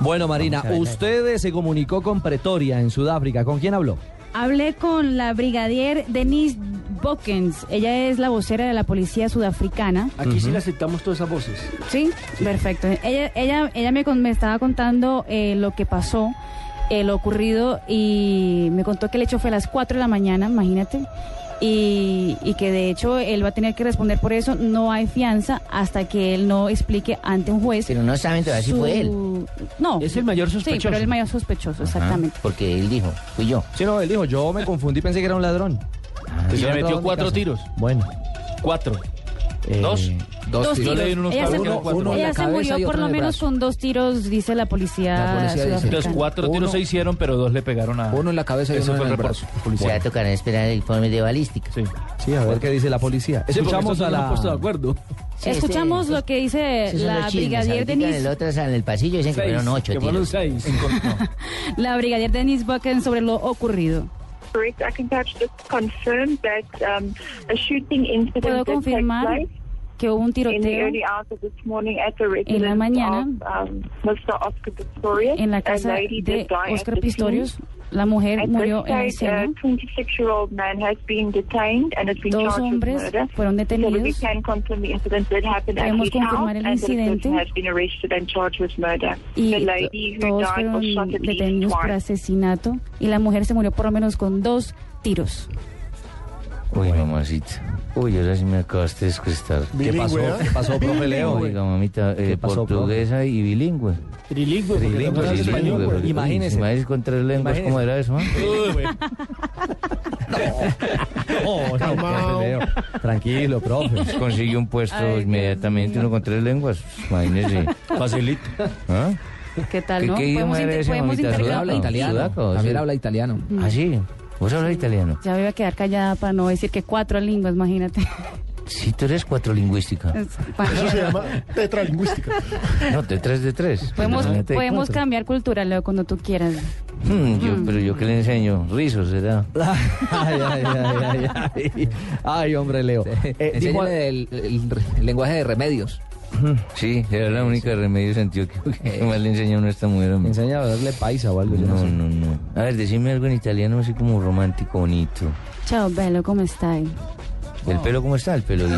Bueno, Marina, usted se comunicó con Pretoria en Sudáfrica. ¿Con quién habló? Hablé con la brigadier Denise Bokens. Ella es la vocera de la policía sudafricana. Aquí sí le aceptamos todas esas voces. Sí, perfecto. Ella, ella, ella me, con- me estaba contando eh, lo que pasó, eh, lo ocurrido, y me contó que el hecho fue a las 4 de la mañana, imagínate. Y, y que de hecho él va a tener que responder por eso. No hay fianza hasta que él no explique ante un juez. Pero no saben todavía si su- fue él. No. Es el mayor Sí, sospechoso. pero el mayor sospechoso, exactamente. Ajá, porque él dijo, fui yo. Sí, no, él dijo, yo me confundí, pensé que era un ladrón. Y Yo le metió cuatro tiros. Bueno. Cuatro. Eh, ¿Dos? Dos Yo tiros. unos Ella se, murió- cuatro. ella se murió por lo menos con dos tiros, dice la policía, La policía. Entonces cuatro Uno- tiros se hicieron, pero dos le pegaron a... Uno en la cabeza y Ese uno fue en el brazo. Se va a policial. tocar esperar el informe de balística. Sí. sí, a ver qué dice la policía. Sí, Escuchamos a la... puesto de acuerdo. Sí, Escuchamos este- lo que dice la brigadier en el Denise, otro en el pasillo dicen que fueron ocho que fueron tiros. seis. la brigadier Denise Bucken sobre lo ocurrido. Correct. I can perhaps just confirm that um, a shooting Puedo confirmar place que hubo un in the tiroteo the residence mañana, of um, Mr. Oscar Pistorius. en la casa de Oscar Pistorius. La mujer murió en la stage, a escena. 26-year-old man has been detained and has been Dos hombres fueron detenidos. Podemos confirmar el incidente. has been arrested and charged with murder. Y todos died fueron was shot at least detenidos por asesinato y la mujer se murió por lo menos con dos tiros. Uy, mamacita. Uy, ahora sí me acabaste de descrestar. ¿Qué pasó? ¿Qué pasó, profe Leo? Oiga, mamita, eh, ¿Qué pasó, portuguesa y bilingüe. Trilingüe. porque Trilingüe, no español. Imagínese. Imagínese con tres lenguas, Imagínese. ¿cómo era eso? Uy, güey. No, profe Leo. Tranquilo, profe. Consiguió un puesto Ay, inmediatamente uno con tres lenguas. Imagínese. Facilito. ¿Ah? ¿Qué tal, ¿Qué- no? qué idioma Podemos, era ese, mamita? También habla italiano. sudaca, También sí. habla italiano. ¿Ah, sí? ¿Vos hablas italiano? Ya me voy a quedar callada para no decir que cuatro lenguas, imagínate. Sí, tú eres cuatro lingüística. Eso se llama tetralingüística. No, de tres de tres. Podemos, de podemos cambiar cultura, Leo, cuando tú quieras. Hmm, yo, pero yo qué le enseño, rizos será. Ay, ay, ay, ay, ay. Ay, hombre, Leo. Eh, dijo- Enséñale el, el- el lenguaje de remedios. Sí, era la única remedio sentido que, que más le enseñó a uno a esta mujer. hombre. Enseña a darle paisa o algo. yo no No, sé. no, no. A ver, decime algo en italiano así como romántico, bonito. Chao, bello, ¿cómo estás? ¿El pelo cómo está? El pelo.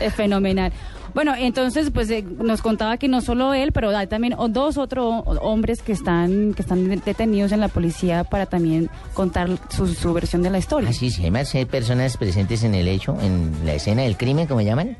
Es fenomenal. Bueno, entonces, pues eh, nos contaba que no solo él, pero hay también o- dos otros hombres que están que están de- detenidos en la policía para también contar su, su versión de la historia. Ah, sí, sí, hay más personas presentes en el hecho, en la escena del crimen, como llaman.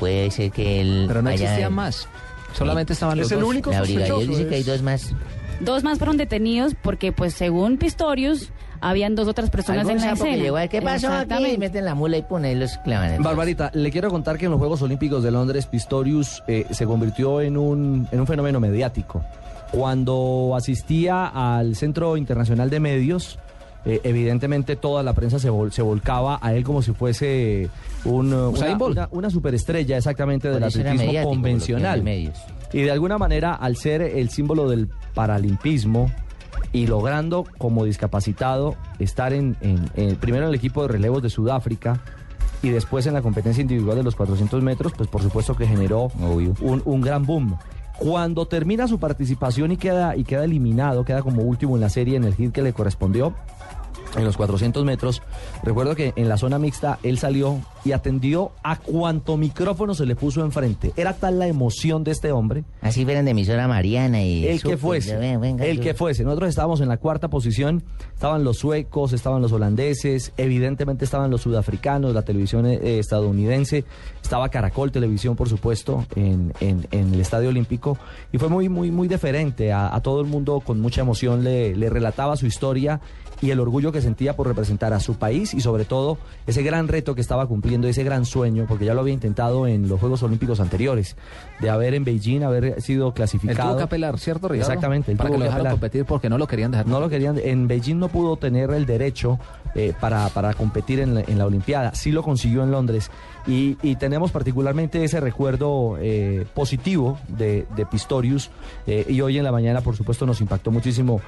Puede ser que él. Pero no haya- existían más. Solamente estaban los Es el dos. único La brigadier dice que hay es- dos más. Dos más fueron detenidos porque, pues, según Pistorius, habían dos otras personas en la escena. llegó ¿Qué pasó aquí? Meten la mula y ponen los clavan. Barbarita, le quiero contar que en los Juegos Olímpicos de Londres Pistorius eh, se convirtió en un, en un fenómeno mediático. Cuando asistía al Centro Internacional de Medios, eh, evidentemente toda la prensa se, vol- se volcaba a él como si fuese un, una, una- una superestrella exactamente del atletismo convencional. Y de alguna manera, al ser el símbolo del paralimpismo y logrando como discapacitado estar en, en- en- primero en el equipo de relevos de Sudáfrica y después en la competencia individual de los 400 metros, pues por supuesto que generó un, un gran boom. Cuando termina su participación y queda, y queda eliminado, queda como último en la serie en el hit que le correspondió, en los 400 metros. Recuerdo que en la zona mixta él salió y atendió a cuanto micrófono se le puso enfrente. Era tal la emoción de este hombre. Así fueran de emisora Mariana y. El que fuese, venga, el yo- que fuese. Nosotros estábamos en la cuarta posición, estaban los suecos, estaban los holandeses, evidentemente estaban los sudafricanos, la televisión eh, estadounidense, estaba Caracol Televisión, por supuesto, en, en- en el Estadio Olímpico, y fue muy, muy, muy deferente a, a todo el mundo con mucha emoción, le, le relataba su historia y el orgullo que sentía por representar a su país y sobre todo ese gran reto que estaba cumpliendo, ese gran sueño, porque ya lo había intentado en los Juegos Olímpicos anteriores, de haber en Beijing, haber sido Él clasificado. tuvo que apelar, ¿cierto, Ricardo? Exactamente, él Para que lo dejaran competir porque no lo querían dejar. No lo querían. En Beijing no pudo tener el derecho eh, para, para competir en la, en la Olimpiada. Sí lo consiguió en Londres. Y, y tenemos particularmente ese recuerdo eh, positivo de, de Pistorius. eh, y hoy en la mañana, por supuesto, nos impactó muchísimo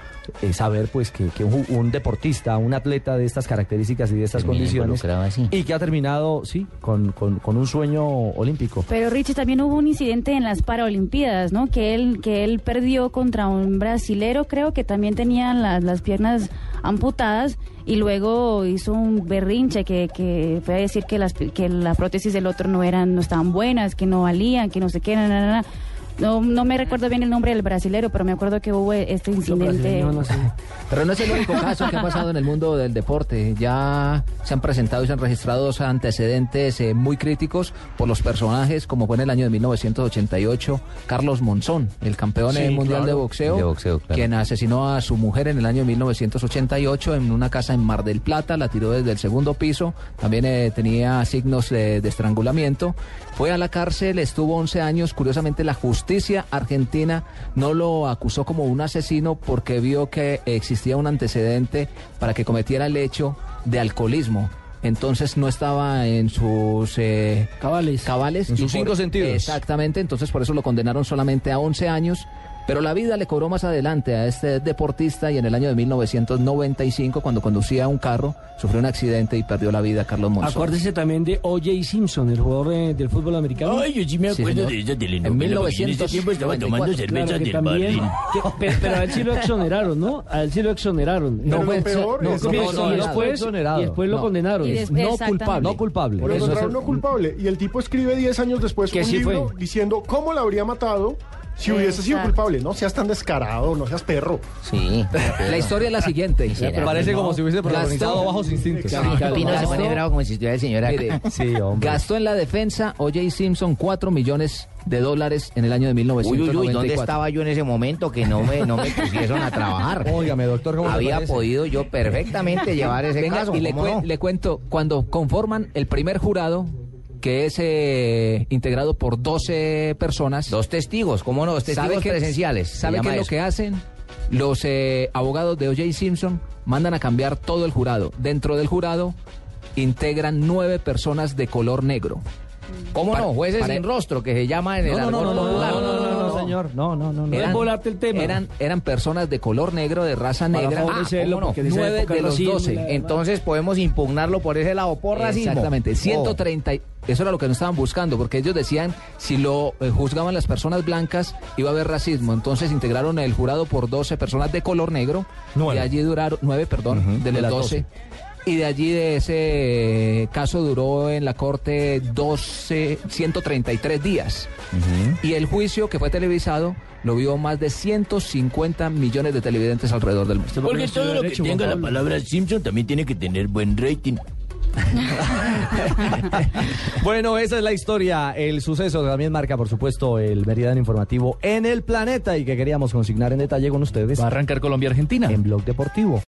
saber pues que, que un, un deportista, un atleta de estas características y de estas condiciones, y que ha terminado, sí, con, con- un sueño olímpico. Pero Richie, también hubo un incidente en las Paralimpiadas, ¿no? Que él, que él perdió contra un brasilero, creo que también tenía las, las piernas amputadas y luego hizo un berrinche que, que fue a decir que las que la prótesis del otro no eran, no estaban buenas, que no valían, que no sé qué, na, na, na. No, no me recuerdo bien el nombre del brasilero, pero me acuerdo que hubo este incidente. Pero no es el único caso que ha pasado en el mundo del deporte. Ya se han presentado y se han registrado dos antecedentes eh, muy críticos por los personajes, como fue en el año de 1988 Carlos Monzón, el campeón Sí, eh, mundial claro. de boxeo, De boxeo, claro. quien asesinó a su mujer en el año 1988 en una casa en Mar del Plata, la tiró desde el segundo piso, también eh, tenía signos de, de estrangulamiento. Fue a la cárcel, estuvo 11 años. Curiosamente, la justicia argentina no lo acusó como un asesino porque vio que existía un antecedente para que cometiera el hecho de alcoholismo. Entonces no estaba en sus eh, Cabales. cabales. En sus cinco sentidos. Exactamente, entonces por eso lo condenaron solamente a 11 años. Pero la vida le cobró más adelante a este deportista y en el año de 1995, cuando conducía un carro, sufrió un accidente y perdió la vida Carlos Monzón. Acuérdese también de O.J. Simpson, el jugador eh, del fútbol americano. Ay, yo sí me acuerdo de esa En telenovela. porque En ese tiempo estaba tomando 1994, cerveza Claro que del también, que- pero, pero a él sí lo exoneraron, ¿no? A él sí lo exoneraron. Pero fue peor no, no, no, y, no, no, después, exonerado. y después lo No. condenaron. No culpable. No culpable. Lo el- no culpable. Y el tipo escribe 10 años después Que un sí libro fue. diciendo cómo la habría matado si hubiese sido Exacto. culpable. No seas tan descarado, no seas perro. Sí. La historia es la siguiente. Será. Parece como si hubiese protagonizado bajos instintos. Pino se Gastó- pone bravo como si estuviera el señor acá. Mire, Sí, hombre. Gastó en la defensa O.J. Simpson 4 millones de dólares en el año de Uy, 1994. uy, uy, ¿dónde estaba yo en ese momento que no me, no me pusieron a trabajar? Óigame, doctor, ¿cómo Había podido yo perfectamente llevar ese Venga, caso. y le, ¿cómo cuen- no? le cuento, cuando conforman el primer jurado, que es eh, integrado por 12 personas, Dos testigos, ¿cómo no? Dos testigos qué- presenciales. se ¿Sabe qué es lo que hacen? Los eh, abogados de O.J. Simpson mandan a cambiar todo el jurado. Dentro del jurado integran nueve personas de color negro. ¿Cómo Para- no? Jueces para- sin rostro, que se llama en el No, no. No, no, no, no, señor. No, no, no. no. Era- volarte el tema. Eran, eran personas de color negro, de raza Para negra. ¿cómo no? Nueve de los racismo, 12. la- Entonces podemos impugnarlo por ese lado, por racismo. Exactamente, Oh. 130. y- Eso era lo que no estaban buscando, porque ellos decían si lo eh, juzgaban las personas blancas iba a haber racismo. Entonces integraron el jurado por 12 personas de color negro. Nueve. Y allí duraron, 9, perdón, de de los 12. 12. Y de allí de ese caso duró en la corte 12, 133 días. Y el juicio que fue televisado lo vio más de 150 millones de televidentes alrededor del mundo. Porque todo lo que tenga la palabra Simpson también tiene que tener buen rating. Bueno, esa es la historia, el suceso que también marca, por supuesto, el Meridiano Informativo en el planeta y que queríamos consignar en detalle con ustedes Va a arrancar Colombia-Argentina. en Blog Deportivo.